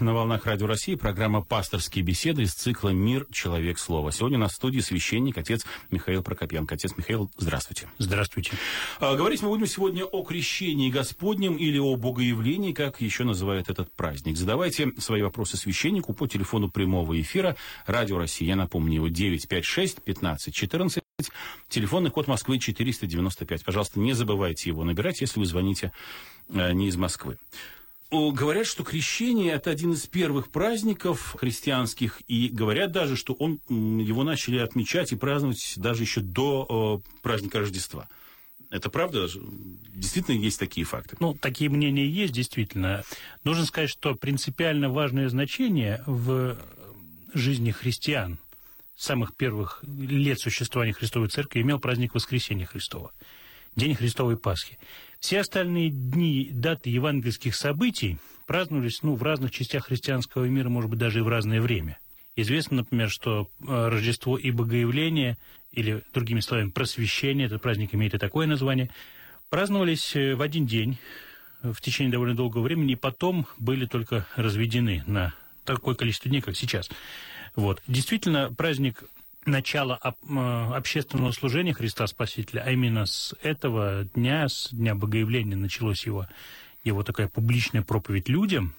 На волнах Радио России программа «Пасторские беседы» из цикла «Мир. Человек. Слово». Сегодня на студии священник, отец Михаил Прокопенко. Отец Михаил, здравствуйте. Здравствуйте. А, говорить мы будем сегодня о крещении Господнем или о богоявлении, как еще называют этот праздник. Задавайте свои вопросы священнику по телефону прямого эфира Радио России. Я напомню, его 956 15 14. Телефонный код Москвы 495. Пожалуйста, не забывайте его набирать, если вы звоните э, не из Москвы. Говорят, что крещение – это один из первых праздников христианских, и говорят даже, что он, его начали отмечать и праздновать даже еще до праздника Рождества. Это правда? Действительно есть такие факты? Ну, такие мнения есть, действительно. Нужно сказать, что принципиально важное значение в жизни христиан самых первых лет существования Христовой Церкви имел праздник Воскресения Христова, День Христовой Пасхи. Все остальные дни, даты евангельских событий праздновались ну, в разных частях христианского мира, может быть, даже и в разное время. Известно, например, что э, Рождество и Богоявление, или, другими словами, Просвещение, этот праздник имеет и такое название, праздновались э, в один день в течение довольно долгого времени, и потом были только разведены на такое количество дней, как сейчас. Вот. Действительно, праздник начало общественного служения Христа Спасителя, а именно с этого дня, с дня Богоявления началась его, его такая публичная проповедь людям,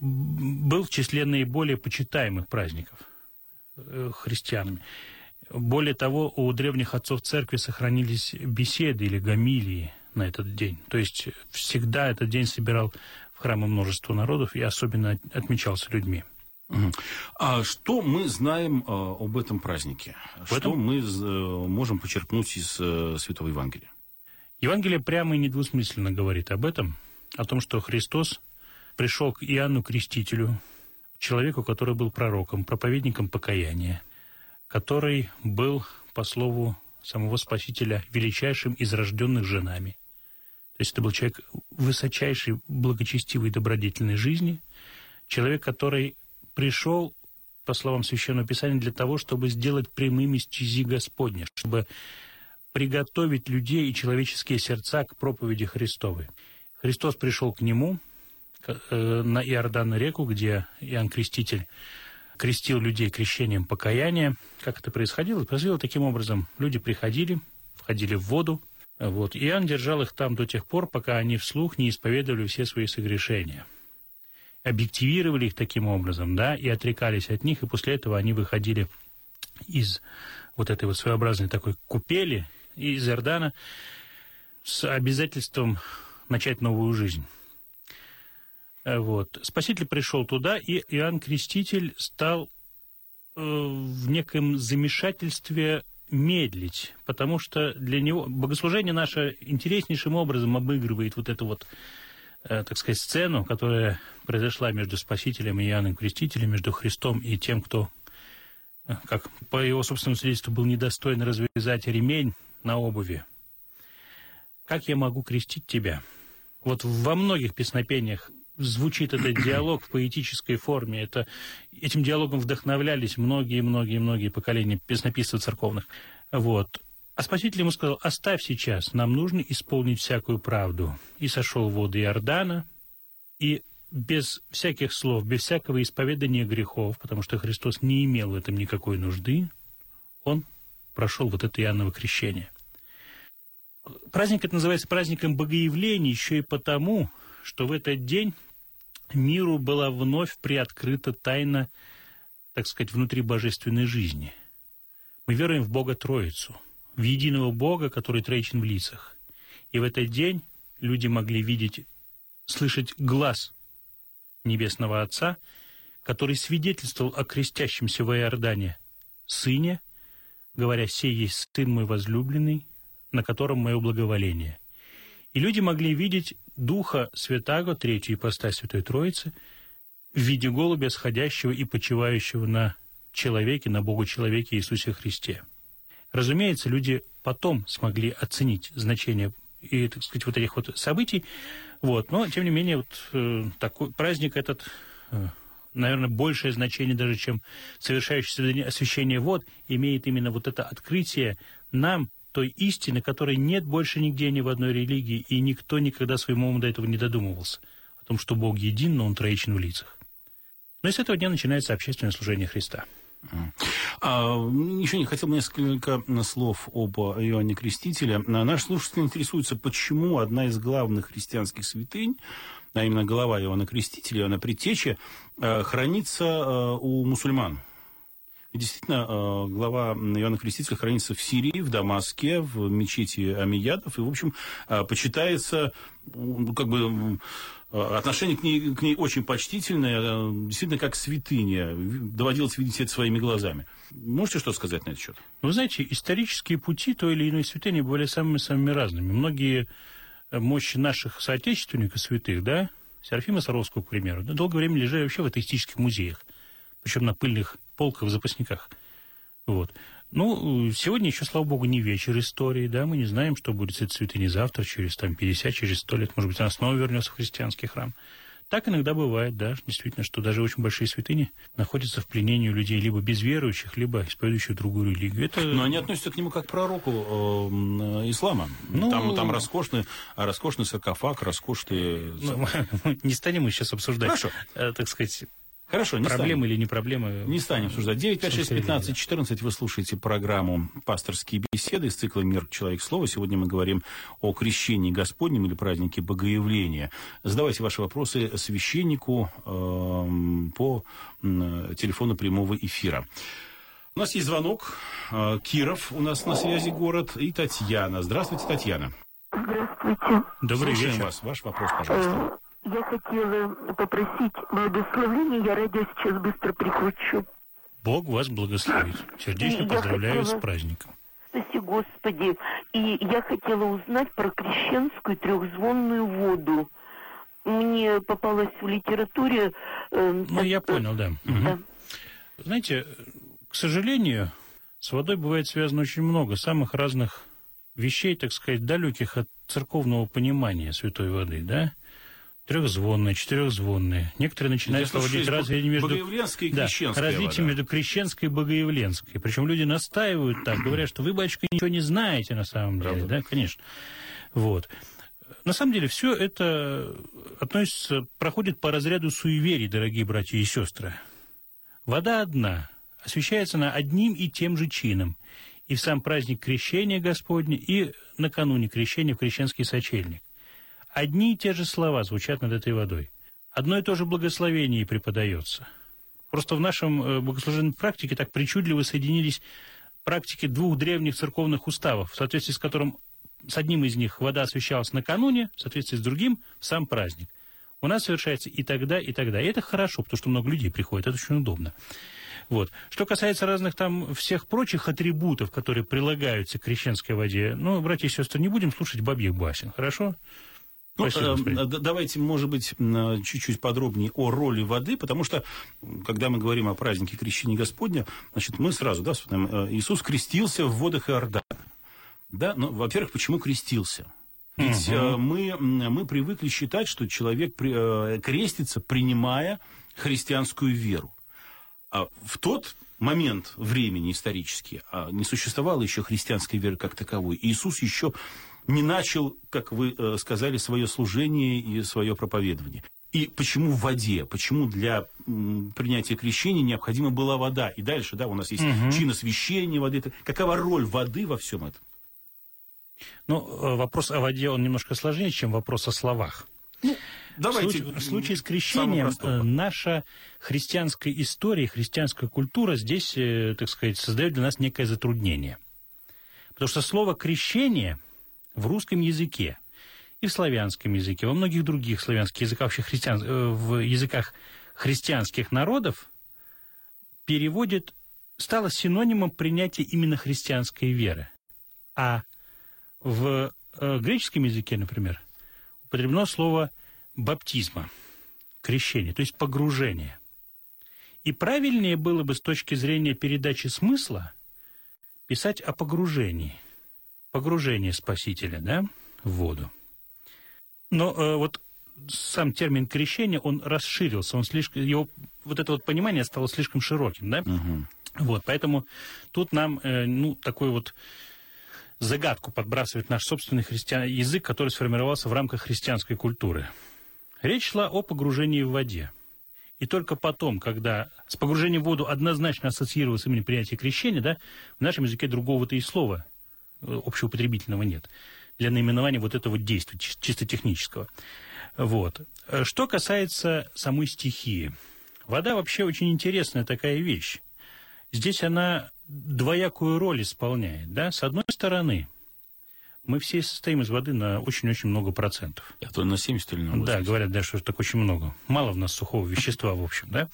был в числе наиболее почитаемых праздников э, христианами. Более того, у древних отцов церкви сохранились беседы или гамилии на этот день. То есть всегда этот день собирал в храмы множество народов и особенно отмечался людьми. А что мы знаем а, об этом празднике? Что этом... мы э, можем почерпнуть из э, Святого Евангелия? Евангелие прямо и недвусмысленно говорит об этом, о том, что Христос пришел к Иоанну Крестителю, человеку, который был пророком, проповедником покаяния, который был, по слову самого Спасителя, величайшим из рожденных женами. То есть это был человек высочайшей, благочестивой, добродетельной жизни, человек, который пришел, по словам Священного Писания, для того, чтобы сделать прямыми стези Господня, чтобы приготовить людей и человеческие сердца к проповеди Христовой. Христос пришел к нему э, на Иорданную реку, где Иоанн Креститель крестил людей крещением покаяния. Как это происходило? Происходило таким образом. Люди приходили, входили в воду, вот, Иоанн держал их там до тех пор, пока они вслух не исповедовали все свои согрешения – объективировали их таким образом, да, и отрекались от них, и после этого они выходили из вот этой вот своеобразной такой купели из Иордана с обязательством начать новую жизнь. Э, вот. Спаситель пришел туда, и Иоанн Креститель стал э, в неком замешательстве медлить, потому что для него богослужение наше интереснейшим образом обыгрывает вот это вот так сказать, сцену, которая произошла между Спасителем и Иоанном Крестителем, между Христом и тем, кто, э, как по его собственному свидетельству, был недостоин развязать ремень на обуви. «Как я могу крестить тебя?» Вот во многих песнопениях звучит этот диалог в поэтической форме. Это, этим диалогом вдохновлялись многие-многие-многие поколения песнописцев церковных. Вот. А Спаситель ему сказал, оставь сейчас, нам нужно исполнить всякую правду. И сошел в воды Иордана, и без всяких слов, без всякого исповедания грехов, потому что Христос не имел в этом никакой нужды, он прошел вот это Иоанново крещение. Праздник это называется праздником Богоявления еще и потому, что в этот день миру была вновь приоткрыта тайна, так сказать, внутри божественной жизни. Мы веруем в Бога Троицу – в единого Бога, который троичен в лицах. И в этот день люди могли видеть, слышать глаз Небесного Отца, который свидетельствовал о крестящемся в Иордане Сыне, говоря, «Сей есть Сын мой возлюбленный, на котором мое благоволение». И люди могли видеть Духа Святаго, третью ипостась Святой Троицы, в виде голубя, сходящего и почивающего на человеке, на Богу-человеке Иисусе Христе. Разумеется, люди потом смогли оценить значение и, так сказать, вот этих вот событий, вот, но, тем не менее, вот э, такой праздник этот, э, наверное, большее значение даже, чем совершающееся освящение вод, имеет именно вот это открытие нам той истины, которой нет больше нигде ни в одной религии, и никто никогда своим умом до этого не додумывался, о том, что Бог един, но Он троичен в лицах. Но с этого дня начинается общественное служение Христа. А, еще не хотел бы несколько слов об Иоанне Крестителе. Наш слушатель интересуется, почему одна из главных христианских святынь, а именно голова Иоанна Крестителя, Иоанна Предтечи, э, хранится э, у мусульман. И действительно, э, глава Иоанна Крестителя хранится в Сирии, в Дамаске, в мечети Амиядов, и, в общем, почитается как бы отношение к ней, к ней очень почтительное, э, действительно как святыня. Доводилось видеть это своими глазами. Можете что сказать на этот счет? Вы знаете, исторические пути той или иной святыни были самыми-самыми разными. Многие э, мощи наших соотечественников святых, да, Серафима Саровского, к примеру, да, долгое время лежали вообще в атеистических музеях, причем на пыльных полках в запасниках. Вот. Ну, сегодня еще, слава богу, не вечер истории, да, мы не знаем, что будет с этой святыней завтра, через там 50, через 100 лет, может быть, она снова вернется в христианский храм. Так иногда бывает, да, действительно, что даже очень большие святыни находятся в пленении у людей либо безверующих, либо исповедующих другую религию. Это... Но они относятся к нему как к пророку э, ислама. Ну... Там, там роскошный, роскошный саркофаг, роскошные... Ну, не станем мы сейчас обсуждать, Хорошо. Э, так сказать, Хорошо, не Проблемы или не проблемы? Не станем обсуждать. 9, 5, 6, 15, 14 вы слушаете программу «Пасторские беседы» из цикла «Мир. Человек. Слово». Сегодня мы говорим о крещении Господнем или празднике Богоявления. Задавайте ваши вопросы священнику э, по э, телефону прямого эфира. У нас есть звонок. Э, Киров у нас на связи город и Татьяна. Здравствуйте, Татьяна. Здравствуйте. Добрый Слушаем вечер. вас. Ваш вопрос, пожалуйста. Я хотела попросить благословения, я радио сейчас быстро прикручу. Бог вас благословит. Сердечно поздравляю хотела... с праздником. Спаси Господи. И я хотела узнать про крещенскую трехзвонную воду. Мне попалось в литературе... Э, ну, я понял, да. да. Угу. Знаете, к сожалению, с водой бывает связано очень много самых разных вещей, так сказать, далеких от церковного понимания святой воды, да? Трехзвонные, четырехзвонные. Некоторые начинают проводить различие между... Богоявленская и да, различие между крещенской и богоявленской. Причем люди настаивают так, говорят, что вы, батюшка, ничего не знаете на самом деле. Правда. Да, конечно. Вот. На самом деле все это относится, проходит по разряду суеверий, дорогие братья и сестры. Вода одна, освещается она одним и тем же чином. И в сам праздник крещения Господня, и накануне крещения в крещенский сочельник. Одни и те же слова звучат над этой водой. Одно и то же благословение преподается. Просто в нашем э, богослужебной практике так причудливо соединились практики двух древних церковных уставов, в соответствии с которым с одним из них вода освящалась накануне, в соответствии с другим – сам праздник. У нас совершается и тогда, и тогда. И это хорошо, потому что много людей приходит, это очень удобно. Вот. Что касается разных там всех прочих атрибутов, которые прилагаются к крещенской воде, ну, братья и сестры, не будем слушать бабьих басен, хорошо? Ну, э, давайте, может быть, чуть-чуть подробнее о роли воды, потому что, когда мы говорим о празднике Крещения Господня, значит, мы сразу, да, вспоминаем, э, Иисус крестился в водах Иордана. Да, ну, во-первых, почему крестился? Ведь угу. мы, мы привыкли считать, что человек при, э, крестится, принимая христианскую веру. А в тот момент времени исторически а не существовало еще христианской веры как таковой. Иисус еще не начал, как вы э, сказали, свое служение и свое проповедование. И почему в воде? Почему для принятия крещения необходима была вода? И дальше, да, у нас есть угу. чин освящения воды. Какова роль воды во всем этом? Ну, э, вопрос о воде, он немножко сложнее, чем вопрос о словах. Ну, давайте. В случае, с крещением э, наша христианская история, христианская культура здесь, так сказать, создает для нас некое затруднение. Потому что слово «крещение» в русском языке и в славянском языке, во многих других славянских языках, вообще христиан, э, в языках христианских народов переводит, стало синонимом принятия именно христианской веры. А в э, греческом языке, например, употреблено слово баптизма, крещение, то есть погружение. И правильнее было бы с точки зрения передачи смысла писать о погружении – погружение Спасителя да, в воду. Но э, вот сам термин крещение, он расширился, он слишком, его вот это вот понимание стало слишком широким, да? Угу. Вот, поэтому тут нам, э, ну, такой вот загадку подбрасывает наш собственный христиан... язык, который сформировался в рамках христианской культуры. Речь шла о погружении в воде. И только потом, когда с погружением в воду однозначно ассоциировалось именно принятие крещения, да, в нашем языке другого-то и слова общеупотребительного нет для наименования вот этого действия, чисто технического. Вот. Э, что касается самой стихии. Вода вообще очень интересная такая вещь. Здесь она двоякую роль исполняет. Да? С одной стороны, мы все состоим из воды на очень-очень много процентов. А то на 70 или на 80. Да, говорят, да, что так очень много. Мало в нас сухого вещества, в общем, да?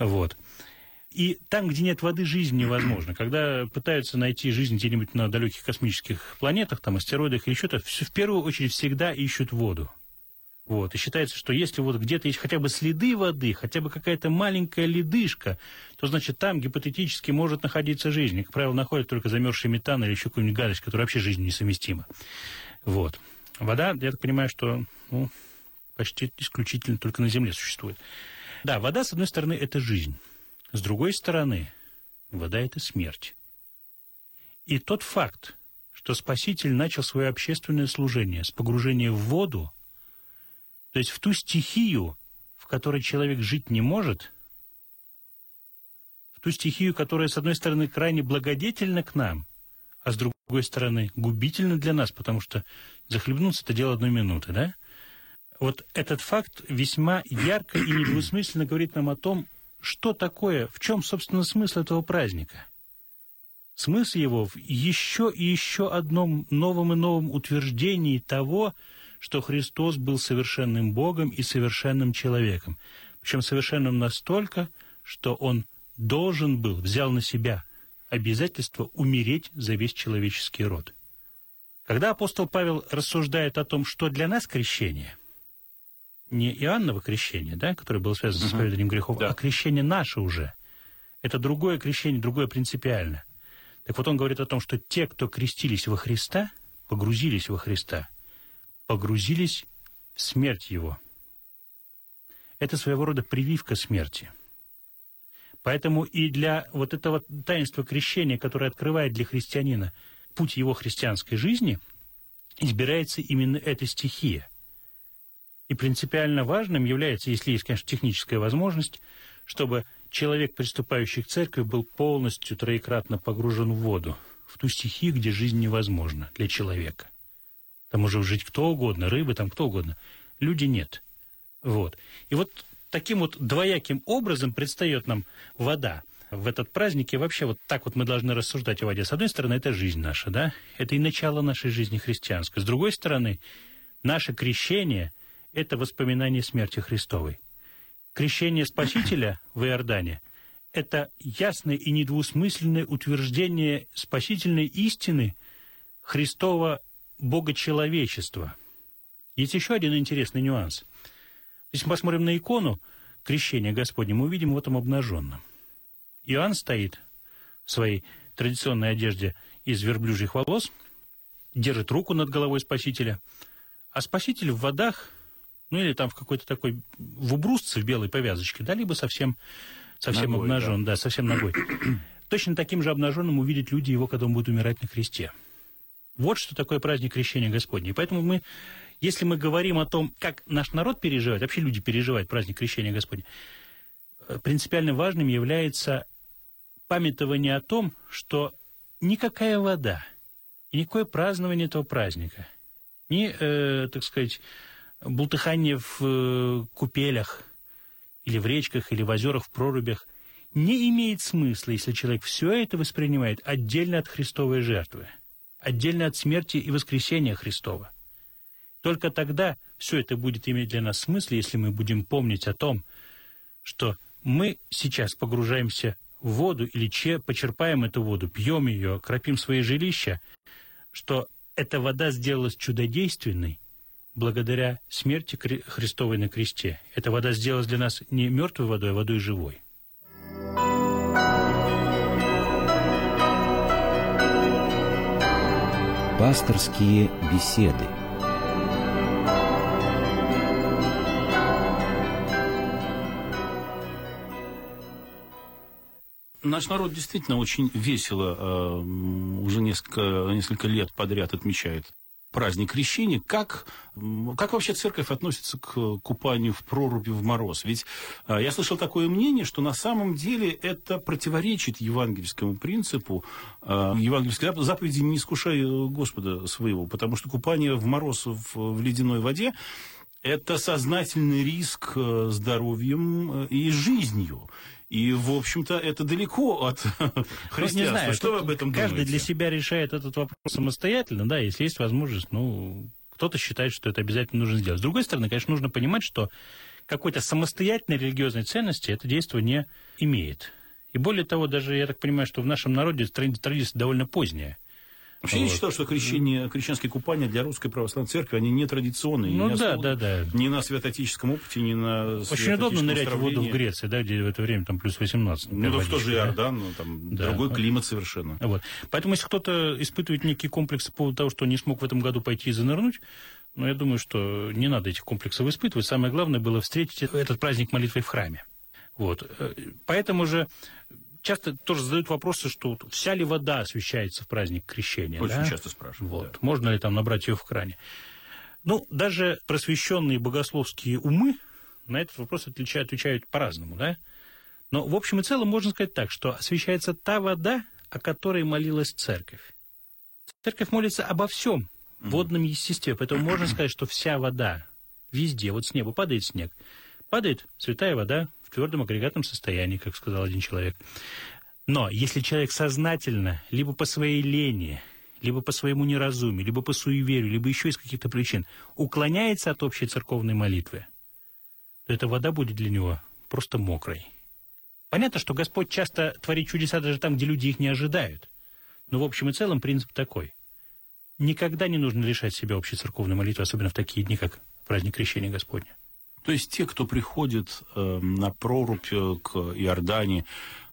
Вот. И там, где нет воды, жизнь невозможна. Когда пытаются найти жизнь где-нибудь на далеких космических планетах, там, астероидах или что-то, в первую очередь всегда ищут воду. Вот. И считается, что если вот где-то есть хотя бы следы воды, хотя бы какая-то маленькая ледышка, то, значит, там гипотетически может находиться жизнь. И, как правило, находят только замерзший метан или еще какую-нибудь гадость, которая вообще жизнь несовместима. Вот. Вода, я так понимаю, что ну, почти исключительно только на Земле существует. Да, вода, с одной стороны, это жизнь. С другой стороны, вода – это смерть. И тот факт, что Спаситель начал свое общественное служение с погружения в воду, то есть в ту стихию, в которой человек жить не может, в ту стихию, которая, с одной стороны, крайне благодетельна к нам, а с другой стороны, губительна для нас, потому что захлебнуться – это дело одной минуты, да? Вот этот факт весьма ярко и недвусмысленно говорит нам о том, что такое, в чем, собственно, смысл этого праздника? Смысл его в еще и еще одном новом и новом утверждении того, что Христос был совершенным Богом и совершенным человеком. Причем совершенным настолько, что Он должен был, взял на себя обязательство умереть за весь человеческий род. Когда апостол Павел рассуждает о том, что для нас крещение – не Иоанново крещение, да, которое было связано с исповеданием грехов, да. а крещение наше уже. Это другое крещение, другое принципиально. Так вот он говорит о том, что те, кто крестились во Христа, погрузились во Христа, погрузились в смерть Его. Это своего рода прививка смерти. Поэтому и для вот этого таинства крещения, которое открывает для христианина путь его христианской жизни, избирается именно эта стихия. И принципиально важным является, если есть, конечно, техническая возможность, чтобы человек, приступающий к церкви, был полностью троекратно погружен в воду, в ту стихию, где жизнь невозможна для человека. Там может жить кто угодно, рыбы там кто угодно. Люди нет. Вот. И вот таким вот двояким образом предстает нам вода в этот праздник, и вообще вот так вот мы должны рассуждать о воде. С одной стороны, это жизнь наша, да, это и начало нашей жизни христианской. С другой стороны, наше крещение – это воспоминание смерти Христовой. Крещение Спасителя в Иордане – это ясное и недвусмысленное утверждение спасительной истины Христова богочеловечества. Есть еще один интересный нюанс. Если мы посмотрим на икону крещения Господня, мы увидим в этом обнаженном. Иоанн стоит в своей традиционной одежде из верблюжьих волос, держит руку над головой Спасителя, а Спаситель в водах – ну или там в какой-то такой, в убрусце в белой повязочке, да, либо совсем, совсем ногой, обнажен, да. да, совсем ногой. Точно таким же обнаженным увидят люди его, когда он будет умирать на кресте. Вот что такое праздник крещения Господня. И поэтому мы, если мы говорим о том, как наш народ переживает, вообще люди переживают праздник крещения Господня, э, принципиально важным является памятование о том, что никакая вода и никакое празднование этого праздника, ни, э, так сказать, бултыхание в э, купелях или в речках, или в озерах, в прорубях не имеет смысла, если человек все это воспринимает отдельно от Христовой жертвы, отдельно от смерти и воскресения Христова. Только тогда все это будет иметь для нас смысл, если мы будем помнить о том, что мы сейчас погружаемся в воду или че, почерпаем эту воду, пьем ее, кропим свои жилища, что эта вода сделалась чудодейственной, благодаря смерти Христовой на кресте. Эта вода сделалась для нас не мертвой водой, а водой живой. Пасторские беседы. Наш народ действительно очень весело, э, уже несколько, несколько лет подряд отмечает праздник крещения, как, как вообще церковь относится к купанию в проруби в мороз? Ведь а, я слышал такое мнение, что на самом деле это противоречит евангельскому принципу. А, евангельской заповеди «не искушай Господа своего», потому что купание в мороз в, в ледяной воде это сознательный риск э, здоровьем э, и жизнью. И, в общем-то, это далеко от христианства. Не знаю, что вы об этом каждый думаете? Каждый для себя решает этот вопрос самостоятельно, да, если есть возможность, ну, кто-то считает, что это обязательно нужно сделать. С другой стороны, конечно, нужно понимать, что какой-то самостоятельной религиозной ценности это действие не имеет. И более того, даже я так понимаю, что в нашем народе традиция довольно поздняя. Вообще вот. я считаю, что крещение, крещенские купания для русской православной церкви, они не традиционные. Ну не да, да, да. Ни на святотическом опыте, ни на Очень удобно нырять в воду в Греции, да, где в это время там плюс 18. Ну, в тоже Иордан, ну, там да. другой климат совершенно. Вот. Поэтому, если кто-то испытывает некий комплекс по поводу того, что не смог в этом году пойти и занырнуть, ну, я думаю, что не надо этих комплексов испытывать. Самое главное было встретить этот праздник молитвой в храме. Вот. Э, поэтому же часто тоже задают вопросы, что вся ли вода освещается в праздник крещения. Очень да? часто спрашивают. Вот. Да. Можно ли там набрать ее в кране? Ну, даже просвещенные богословские умы на этот вопрос отвечают, отвечают по-разному, да? Но в общем и целом можно сказать так, что освещается та вода, о которой молилась церковь. Церковь молится обо всем водном естестве, поэтому можно сказать, что вся вода везде, вот с неба падает снег, падает святая вода твердом агрегатном состоянии, как сказал один человек. Но если человек сознательно, либо по своей лени, либо по своему неразумию, либо по суеверию, либо еще из каких-то причин уклоняется от общей церковной молитвы, то эта вода будет для него просто мокрой. Понятно, что Господь часто творит чудеса даже там, где люди их не ожидают. Но в общем и целом принцип такой. Никогда не нужно лишать себя общей церковной молитвы, особенно в такие дни, как праздник Крещения Господня. То есть те, кто приходит э, на прорубь э, к Иордании,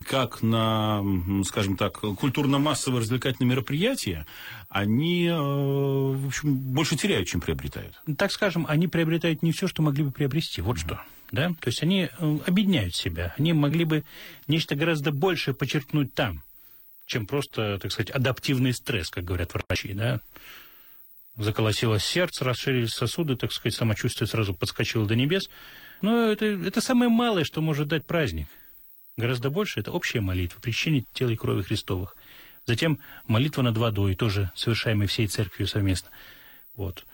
как на, скажем так, культурно-массовое развлекательное мероприятие, они, э, в общем, больше теряют, чем приобретают. Так скажем, они приобретают не все, что могли бы приобрести. Вот mm-hmm. что. Да? То есть они э, объединяют себя. Они могли бы нечто гораздо большее подчеркнуть там, чем просто, так сказать, адаптивный стресс, как говорят врачи. Да? Заколосилось сердце, расширились сосуды, так сказать, самочувствие сразу подскочило до небес. Но это, это самое малое, что может дать праздник. Гораздо больше – это общая молитва, причине тела и крови Христовых. Затем молитва над водой, тоже совершаемая всей церковью совместно. Вот.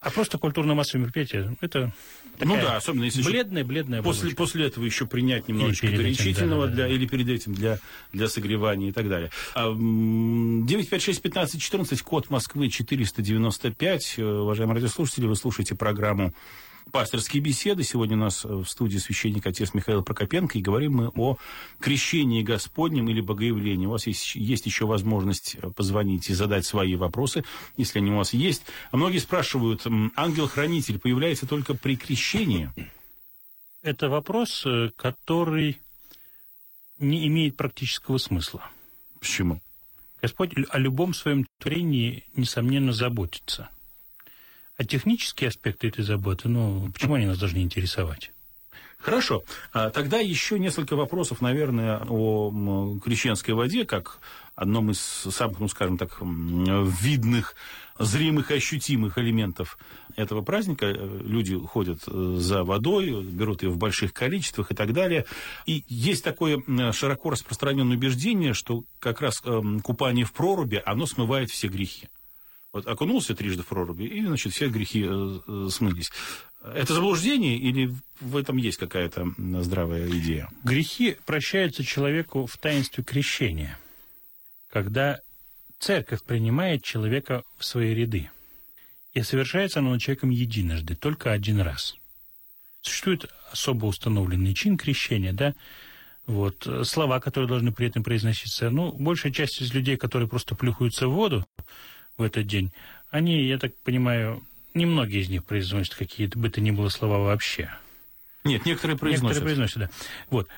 А просто культурно-массовое мероприятие – это ну да, особенно если бледная, бледная после, после этого еще принять немножечко горячительного этим, да, да, да. или перед этим для, для согревания и так далее. 956 15 14, код Москвы 495. Э, уважаемые радиослушатели, вы слушаете программу пасторские беседы. Сегодня у нас в студии священник отец Михаил Прокопенко, и говорим мы о крещении Господнем или богоявлении. У вас есть, есть еще возможность позвонить и задать свои вопросы, если они у вас есть. А многие спрашивают, ангел-хранитель появляется только при крещении? Это вопрос, э, который не имеет практического смысла. Почему? Господь о любом своем творении, несомненно, заботится – а технические аспекты этой заботы, ну, почему они нас должны интересовать? Хорошо. А тогда еще несколько вопросов, наверное, о крещенской воде, как одном из самых, ну, скажем так, видных, зримых ощутимых элементов этого праздника. Люди ходят э, за водой, берут ее в больших количествах и так далее. И есть такое широко распространенное убеждение, что как раз эм, купание в проруби, оно смывает все грехи. Вот окунулся трижды в проруби, и, значит, все грехи э, э, смылись. Это заблуждение или в этом есть какая-то здравая идея? Грехи прощаются человеку в таинстве крещения, когда церковь принимает человека в свои ряды. И совершается оно человеком единожды, только один раз. Существует особо установленный чин крещения, да, вот, слова, которые должны при этом произноситься. Ну, большая часть из людей, которые просто плюхаются в воду, в этот день, они, я так понимаю, немногие из них произносят какие-то бы то ни было слова вообще. Нет, некоторые произносят. Некоторые произносят, да. Вот.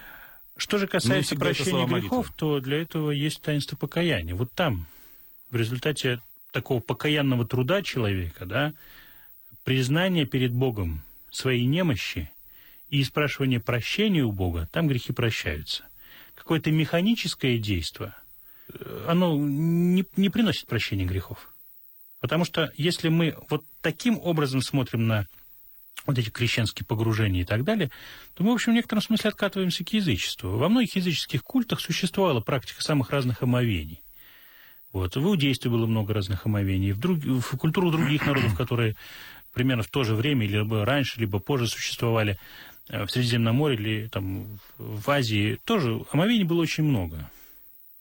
Что же касается прощения грехов, то для этого есть таинство покаяния. Вот там, в результате такого покаянного труда человека, да, признание перед Богом своей немощи и спрашивание прощения у Бога, там грехи прощаются. Какое-то механическое действие, э, оно не, не приносит прощения грехов. Потому что если мы вот таким образом смотрим на вот эти крещенские погружения и так далее, то мы, в общем, в некотором смысле откатываемся к язычеству. Во многих языческих культах существовала практика самых разных омовений. Вот. В иудействе было много разных омовений, в, друг... в культуру других народов, которые примерно в то же время, либо раньше, либо позже существовали э, в Средиземном море или там, в Азии, тоже омовений было очень много.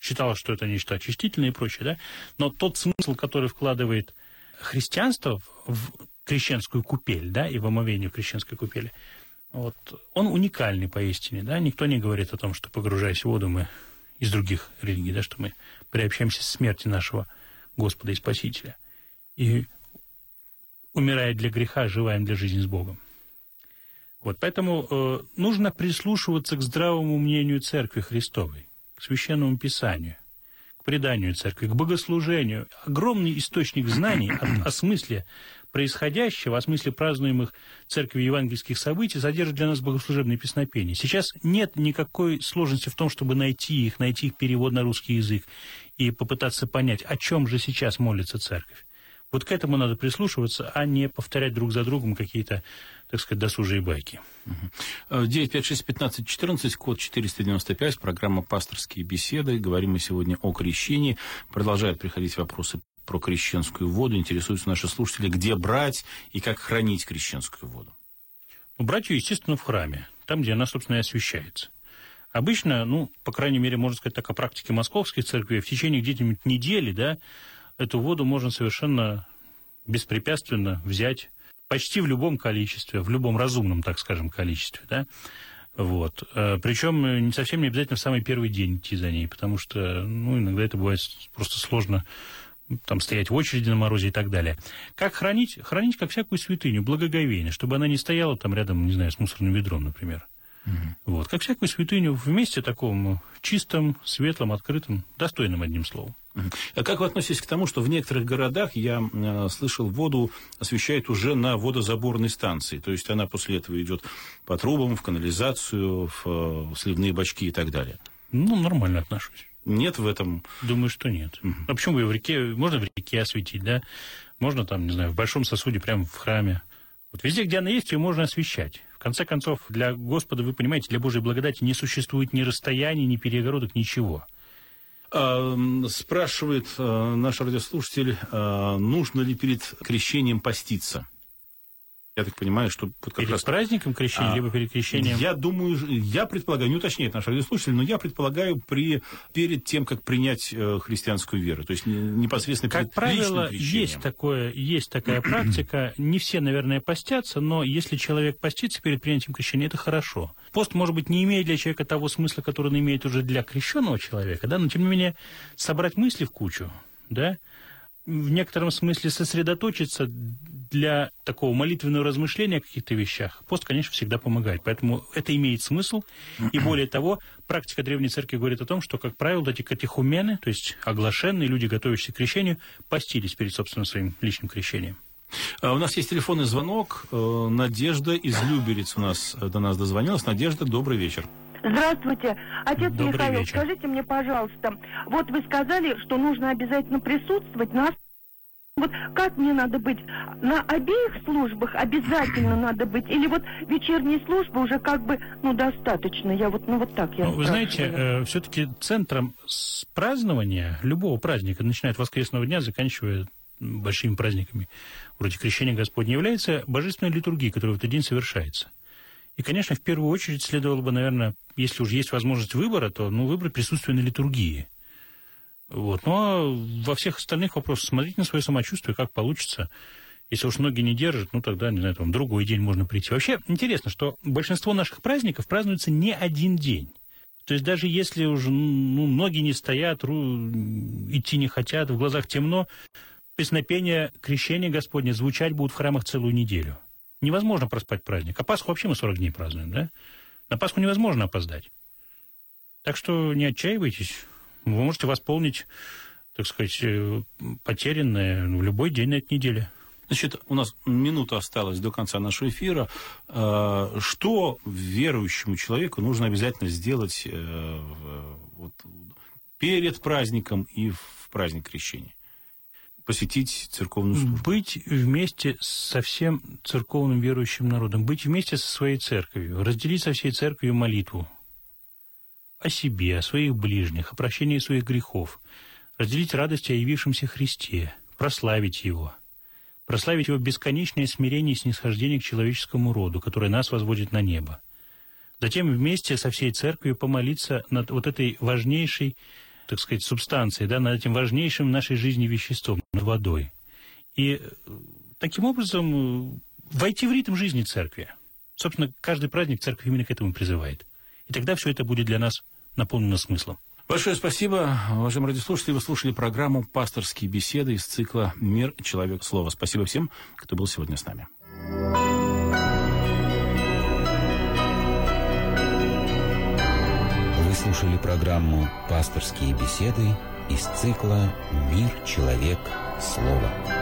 Считалось, что это нечто очистительное и прочее, да? Но тот смысл, который вкладывает христианство в крещенскую купель, да, и в омовение в крещенской купели, вот, он уникальный поистине, да, никто не говорит о том, что погружаясь в воду мы из других религий, да, что мы приобщаемся к смерти нашего Господа и Спасителя. И умирая для греха, живаем для жизни с Богом. Вот, поэтому э, нужно прислушиваться к здравому мнению Церкви Христовой, к Священному Писанию, к преданию Церкви, к богослужению. Огромный источник знаний о, о смысле происходящего, о смысле празднуемых церковью евангельских событий содержит для нас богослужебные песнопения. Сейчас нет никакой сложности в том, чтобы найти их, найти их перевод на русский язык и попытаться понять, о чем же сейчас молится церковь. Вот к этому надо прислушиваться, а не повторять друг за другом какие-то, так сказать, досужие байки. 956-15-14, код 495, программа «Пасторские беседы». Говорим мы сегодня о крещении. Продолжают приходить вопросы про крещенскую воду. Интересуются наши слушатели, где брать и как хранить крещенскую воду. Ну, брать ее, естественно, в храме, там, где она, собственно, и освящается. Обычно, ну, по крайней мере, можно сказать так о практике московских церквей, в течение где-нибудь недели, да, эту воду можно совершенно беспрепятственно взять почти в любом количестве, в любом разумном, так скажем, количестве, да, вот. Э, Причем не совсем не обязательно в самый первый день идти за ней, потому что, ну, иногда это бывает просто сложно там стоять в очереди на морозе и так далее. Как хранить? Хранить как всякую святыню, благоговейно, чтобы она не стояла там рядом, не знаю, с мусорным ведром, например. Угу. Вот, как всякую святыню в месте таком чистом, светлом, открытом, достойным, одним словом. А как вы относитесь к тому, что в некоторых городах, я э, слышал, воду освещают уже на водозаборной станции, то есть она после этого идет по трубам, в канализацию, в, в сливные бачки и так далее? Ну, нормально отношусь. Нет в этом? Думаю, что нет. Угу. А почему ее в реке? Можно в реке осветить, да? Можно там, не знаю, в большом сосуде, прямо в храме. Вот везде, где она есть, ее можно освещать. В конце концов, для Господа, вы понимаете, для Божьей благодати не существует ни расстояний, ни перегородок, ничего. А, спрашивает а, наш радиослушатель, а, нужно ли перед крещением поститься? Я так понимаю, что... Вот перед раз... праздником крещения, а, либо перед крещением? Я думаю, я предполагаю, не уточняет наш радиослушатель, но я предполагаю при, перед тем, как принять э, христианскую веру, то есть непосредственно как перед правило, есть, такое, есть такая практика. Не все, наверное, постятся, но если человек постится перед принятием крещения, это хорошо. Пост, может быть, не имеет для человека того смысла, который он имеет уже для крещенного человека, да, но тем не менее собрать мысли в кучу, да, в некотором смысле сосредоточиться для такого молитвенного размышления о каких-то вещах, пост, конечно, всегда помогает. Поэтому это имеет смысл. И более того, практика Древней Церкви говорит о том, что, как правило, эти катехумены, то есть оглашенные люди, готовящиеся к крещению, постились перед собственным своим личным крещением. А у нас есть телефонный звонок. Э, Надежда из Люберец у нас до нас дозвонилась. Надежда, добрый вечер. Здравствуйте. Отец Добрый Михаил, вечер. скажите мне, пожалуйста, вот вы сказали, что нужно обязательно присутствовать на вот как мне надо быть? На обеих службах обязательно надо быть? Или вот вечерние службы уже как бы, ну, достаточно? Я вот, ну, вот так я ну, Вы знаете, э, все-таки центром празднования любого праздника, начиная от воскресного дня, заканчивая большими праздниками, вроде Крещения Господня, является божественная литургия, которая в этот день совершается. И, конечно, в первую очередь следовало бы, наверное, если уже есть возможность выбора, то ну, выбрать присутствие на литургии. Вот. Ну, а во всех остальных вопросах смотрите на свое самочувствие, как получится. Если уж ноги не держат, ну, тогда, не знаю, там, другой день можно прийти. Вообще, интересно, что большинство наших праздников празднуется не один день. То есть даже если уже ну, ноги не стоят, идти не хотят, в глазах темно, песнопения крещения Господня звучать будут в храмах целую неделю. Невозможно проспать праздник. А Пасху вообще мы 40 дней празднуем, да? На Пасху невозможно опоздать. Так что не отчаивайтесь. Вы можете восполнить, так сказать, э, потерянное в любой день на этой неделе. Значит, у нас минута осталась до конца нашего эфира. Э, что верующему человеку нужно обязательно сделать э, вот, перед праздником и в праздник крещения? Посетить церковную службу. Быть вместе со всем церковным верующим народом, быть вместе со своей церковью, разделить со всей церковью молитву о себе, о своих ближних, о прощении своих грехов, разделить радость о явившемся Христе, прославить Его, прославить Его бесконечное смирение и снисхождение к человеческому роду, которое нас возводит на небо. Затем вместе со всей церковью помолиться над вот этой важнейшей так сказать, субстанцией, да, над этим важнейшим в нашей жизни веществом, водой. И э, таким образом э, войти в ритм жизни церкви. Собственно, каждый праздник церковь именно к этому призывает. И тогда все это будет для нас наполнено смыслом. Большое спасибо, уважаемые радиослушатели. Вы слушали программу «Пасторские беседы» из цикла «Мир. Человек. Слово». Спасибо всем, кто был сегодня с нами. слушали программу «Пасторские беседы» из цикла «Мир. Человек. Слово». slower.